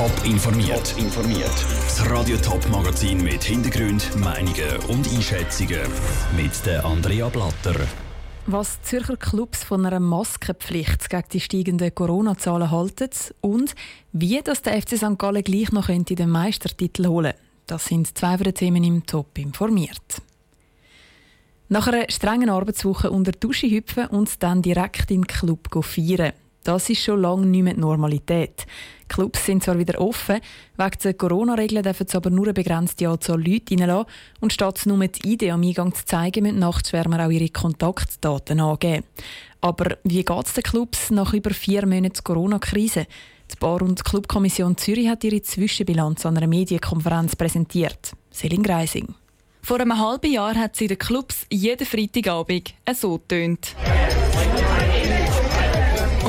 Top informiert. informiert. Das Radio Top Magazin mit Hintergrund, Meinungen und Einschätzungen mit der Andrea Blatter. Was Zürcher Clubs von einer Maskenpflicht gegen die steigenden Corona-Zahlen halten und wie das der FC St. Gallen gleich noch könnte den Meistertitel holen. Das sind zwei der Themen im Top informiert. Nach einer strengen Arbeitswoche unter Dusche hüpfen und dann direkt in den Club feiern. Das ist schon lange nicht mehr die Normalität. Clubs sind zwar wieder offen, wegen der Corona-Regeln dürfen sie aber nur eine begrenzte Anzahl Leute reinlassen und statt nur die Idee am Eingang zu zeigen, müssen Nachtschwärmer auch ihre Kontaktdaten angeben. Aber wie geht es den Clubs nach über vier Monaten Corona-Krise? Die Bar- und Clubkommission Zürich hat ihre Zwischenbilanz an einer Medienkonferenz präsentiert. Selin Greising. Vor einem halben Jahr hat sie den Clubs jeden Freitagabend so tönt.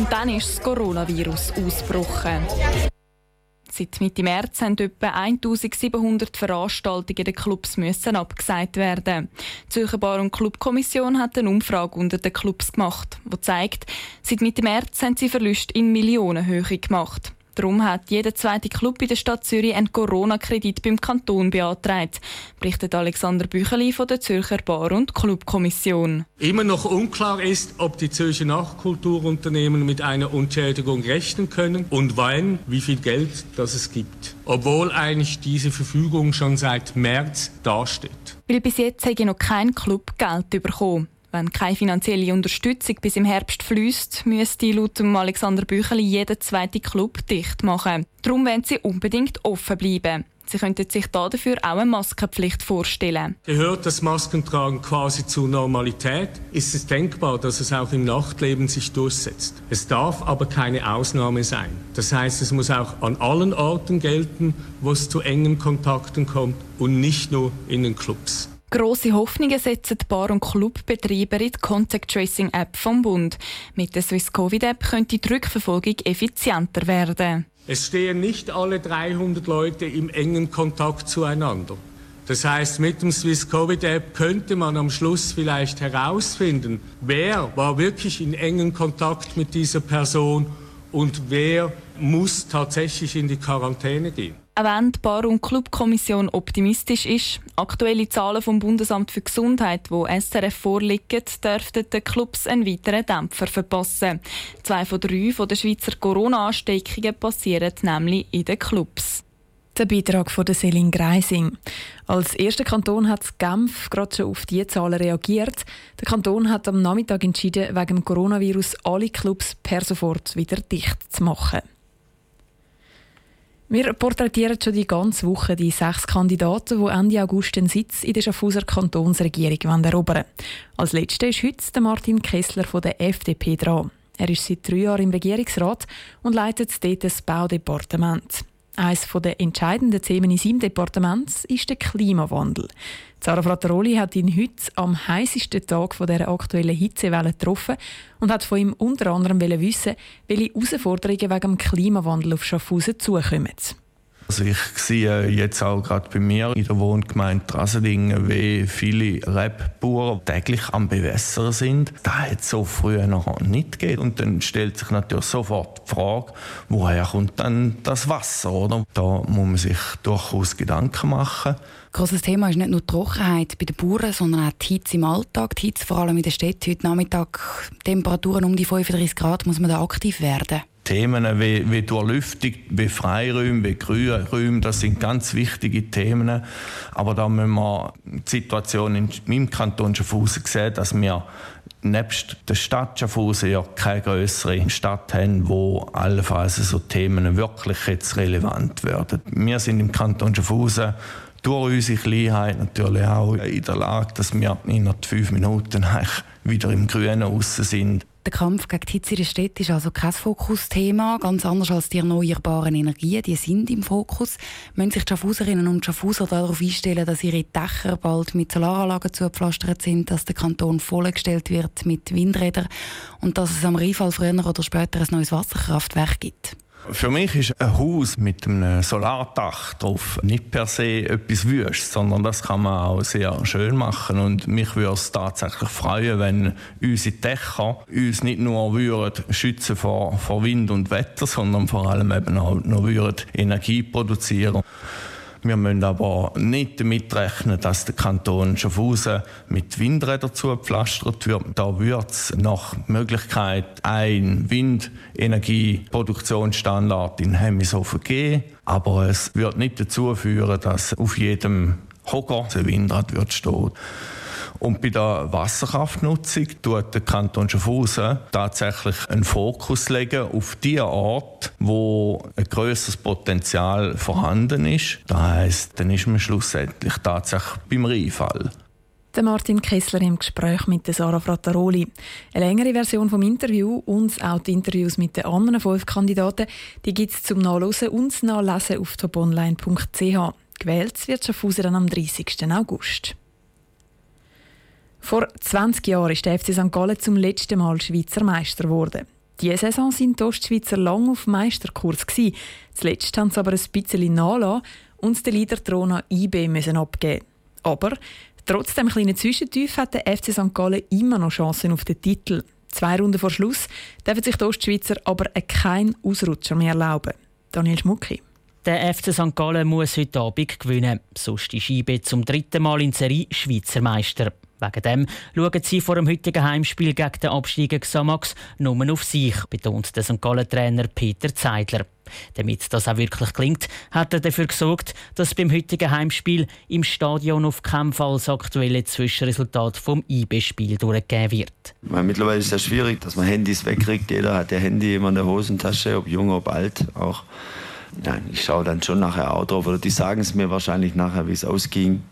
Und dann ist das Coronavirus ausgebrochen. Seit Mitte März haben etwa 1700 Veranstaltungen der Clubs müssen abgesagt werden. Die Zürcher Bar- und Clubkommission hat eine Umfrage unter den Clubs gemacht, die zeigt, seit Mitte März haben sie Verluste in Millionenhöhe gemacht. Darum hat jeder zweite Club in der Stadt Zürich einen Corona-Kredit beim Kanton beantragt, berichtet Alexander Bücheli von der Zürcher Bar- und Clubkommission. Immer noch unklar ist, ob die Zürcher Nachkulturunternehmen mit einer Entschädigung rechnen können und wann, wie viel Geld das es gibt. Obwohl eigentlich diese Verfügung schon seit März dasteht. Weil bis jetzt hätte noch kein Club Geld bekommen. Wenn keine finanzielle Unterstützung bis im Herbst fließt, müsste laut Alexander Bücheli jeder zweite Club dicht machen. Darum wollen sie unbedingt offen bleiben. Sie könnten sich dafür auch eine Maskenpflicht vorstellen. Gehört das Maskentragen quasi zur Normalität, ist es denkbar, dass es auch im Nachtleben sich durchsetzt. Es darf aber keine Ausnahme sein. Das heißt, es muss auch an allen Orten gelten, wo es zu engen Kontakten kommt und nicht nur in den Clubs. Grosse Hoffnungen setzen die Bar- und Clubbetreiber in die Contact Tracing App vom Bund. Mit der Swiss Covid App könnte die Rückverfolgung effizienter werden. Es stehen nicht alle 300 Leute im engen Kontakt zueinander. Das heißt, mit dem Swiss Covid App könnte man am Schluss vielleicht herausfinden, wer war wirklich in engen Kontakt mit dieser Person und wer muss tatsächlich in die Quarantäne gehen. Auch wenn die Bar- und Clubkommission optimistisch ist, aktuelle Zahlen vom Bundesamt für Gesundheit, wo SRF vorliegen, dürften den Clubs einen weiteren Dämpfer verpassen. Zwei von drei von der Schweizer Corona-Ansteckungen passieren nämlich in den Clubs. Der Beitrag von der Selin Greising. Als erster Kanton hat Genf gerade schon auf diese Zahlen reagiert. Der Kanton hat am Nachmittag entschieden, wegen dem Coronavirus alle Clubs per sofort wieder dicht zu machen. Wir porträtieren schon die ganze Woche die sechs Kandidaten, die Ende August den Sitz in der Schaffhauser Kantonsregierung erobern Als letzter ist heute Martin Kessler von der FDP dran. Er ist seit drei Jahren im Regierungsrat und leitet dort das Baudepartement. Eines der entscheidenden Themen in seinem Departement ist der Klimawandel. Sarah Frattaroli hat ihn heute am heißesten Tag der aktuellen Hitzewelle getroffen und hat von ihm unter anderem wissen, welche Herausforderungen wegen dem Klimawandel auf Schaffhausen zukommen. Also ich sehe jetzt auch gerade bei mir in der Wohngemeinde Trasedingen, wie viele Rebbauern täglich am Bewässern sind. Das hat so früher noch nicht geht. Und dann stellt sich natürlich sofort die Frage, woher kommt dann das Wasser? Oder? Da muss man sich durchaus Gedanken machen. Grosses Thema ist nicht nur die Trockenheit bei den Bauern, sondern auch die Hitze im Alltag. Die Hitze vor allem in der Stadt. Heute Nachmittag Temperaturen um die 35 Grad, muss man da aktiv werden. Themen wie, wie Durchlüftung, wie Freiräume, wie Grünräume, das sind ganz wichtige Themen. Aber da müssen wir die Situation in meinem Kanton Schaffhausen sehen, dass wir nebst der Stadt Schaffhausen ja keine größere Stadt haben, wo allenfalls so Themen wirklich jetzt relevant werden. Wir sind im Kanton Schaffhausen durch unsere Kleinheit natürlich auch in der Lage, dass wir innerhalb fünf Minuten wieder im Grünen raus sind. Der Kampf gegen die Hitze in der Stadt ist also kein Fokusthema, ganz anders als die erneuerbaren Energien, die sind im Fokus. Müssen sich die Schaffhauserinnen und Schaffhauser darauf einstellen, dass ihre Dächer bald mit Solaranlagen zugepflastert sind, dass der Kanton vollgestellt wird mit Windrädern und dass es am Rheinfall früher oder später ein neues Wasserkraftwerk gibt? Für mich ist ein Haus mit einem Solardach drauf nicht per se etwas wüst, sondern das kann man auch sehr schön machen. Und mich würde es tatsächlich freuen, wenn unsere Dächer uns nicht nur würden schützen vor, vor Wind und Wetter, sondern vor allem eben auch noch würden Energie produzieren wir müssen aber nicht damit rechnen, dass der Kanton Schaffhausen mit Windrädern zugepflastert wird. Da wird es nach Möglichkeit ein Windenergieproduktionsstandard in Hemmishofen geben. Aber es wird nicht dazu führen, dass auf jedem Hocker ein Windrad wird stehen. Und bei der Wasserkraftnutzung tut der Kanton Schaffhausen tatsächlich einen Fokus legen auf die Art, wo ein größeres Potenzial vorhanden ist. Das heisst, dann ist man schlussendlich tatsächlich beim Rheinfall. Der Martin Kessler im Gespräch mit Sarah Frattaroli. Eine längere Version vom Interview und auch die Interviews mit den anderen fünf Kandidaten, die gibt es zum Nachlesen und Nachlesen auf toponline.ch. Gewählt wird Schaffhausen dann am 30. August. Vor 20 Jahren ist der FC St. Gallen zum letzten Mal Schweizer Meister geworden. Diese Saison sind die Ostschweizer lang auf Meisterkurs. Zuletzt haben sie aber ein bisschen nachgelassen und den Leader-Thron an IB müssen abgeben. Aber trotz dem kleinen Zwischentief hat der FC St. Gallen immer noch Chancen auf den Titel. Zwei Runden vor Schluss dürfen sich die Ostschweizer aber keinen Ausrutscher mehr erlauben. Daniel Schmucki. Der FC St. Gallen muss heute Abend gewinnen. Sonst ist IB zum dritten Mal in Serie Schweizer Meister. Wegen dem schauen sie vor dem heutigen Heimspiel gegen den Absteiger Xamax nur auf sich, betont der St. Gallen-Trainer Peter Zeidler. Damit das auch wirklich klingt, hat er dafür gesorgt, dass beim heutigen Heimspiel im Stadion auf keinen Fall das aktuelle Zwischenresultat vom IB-Spiel durchgegeben wird. Mittlerweile ist es sehr schwierig, dass man Handys wegkriegt. Jeder hat der Handy immer in der Hosentasche, ob jung, ob alt auch. Nein, ich schaue dann schon nachher auch drauf. Oder die sagen es mir wahrscheinlich nachher, wie es ausging.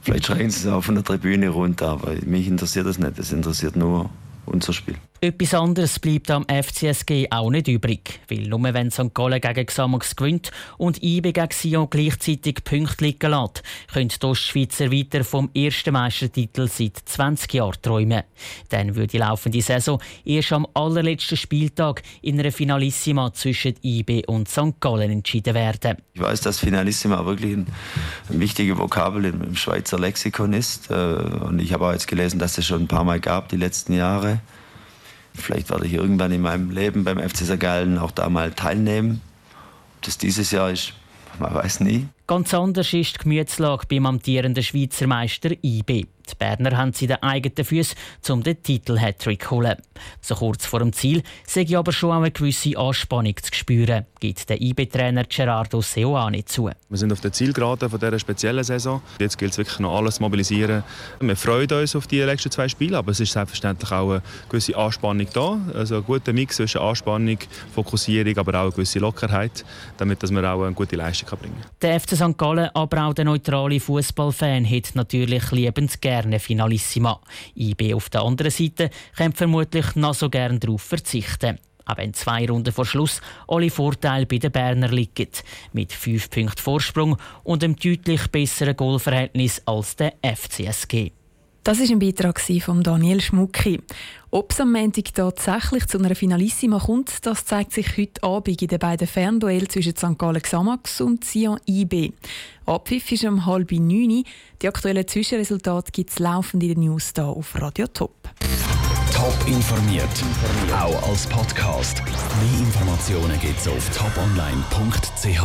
Vielleicht schreien sie es auch von der Tribüne runter, aber mich interessiert das nicht. Das interessiert nur unser Spiel. Etwas anderes bleibt am FCSG auch nicht übrig, weil nur wenn St. Gallen gegen Xamax gewinnt und IB gegen Sion gleichzeitig Punkte liegen lässt, können die Ostschweizer weiter vom ersten Meistertitel seit 20 Jahren träumen. Dann würde die laufende Saison erst am allerletzten Spieltag in einer Finalissima zwischen IB und St. Gallen entschieden werden. Ich weiß, dass Finalissima wirklich ein, ein wichtiges Vokabel im, Schweizer Lexikon ist. Äh, und ich habe auch jetzt gelesen, dass es schon ein paar Mal gab die letzten Jahre. Vielleicht werde ich irgendwann in meinem Leben beim FC St. Gallen auch da mal teilnehmen. Ob das dieses Jahr ist, man weiß nie. Ganz anders ist die Gemütslage beim amtierenden Schweizer Meister IB. Die Berner haben sie den eigenen Füßen, um den Titel Hattrick zu holen. So kurz vor dem Ziel sehe ich aber schon eine gewisse Anspannung zu spüren, gibt der IB-Trainer Gerardo Seoane zu. Wir sind auf der Zielgerade von dieser speziellen Saison. Jetzt gilt es wirklich noch alles zu mobilisieren. Wir freuen uns auf die nächsten zwei Spiele, aber es ist selbstverständlich auch eine gewisse Anspannung da. Also ein guter Mix zwischen Anspannung, Fokussierung, aber auch eine gewisse Lockerheit, damit dass man auch eine gute Leistung bringen kann. Der FC St. Gallen, aber auch der neutrale Fußballfan, hätte natürlich liebend gerne gerne Finalissima. IB auf der anderen Seite könnte vermutlich noch so gerne darauf verzichten. Auch wenn zwei Runden vor Schluss alle Vorteile bei den Berner liegen. Mit fünf Punkten Vorsprung und einem deutlich besseren Goalverhältnis als der FCSG. Das ist ein Beitrag von Daniel Schmucki. Ob es am Montag tatsächlich zu einer Finalissima kommt, das zeigt sich heute Abend in den beiden Fernduellen zwischen St. Gallen Xamax und Sion IB. Abpfiff ist um halb neun. Die aktuellen Zwischenresultate gibt es laufend in den News hier auf Radio Top. Top informiert, auch als Podcast. Mehr Informationen gibt es auf toponline.ch.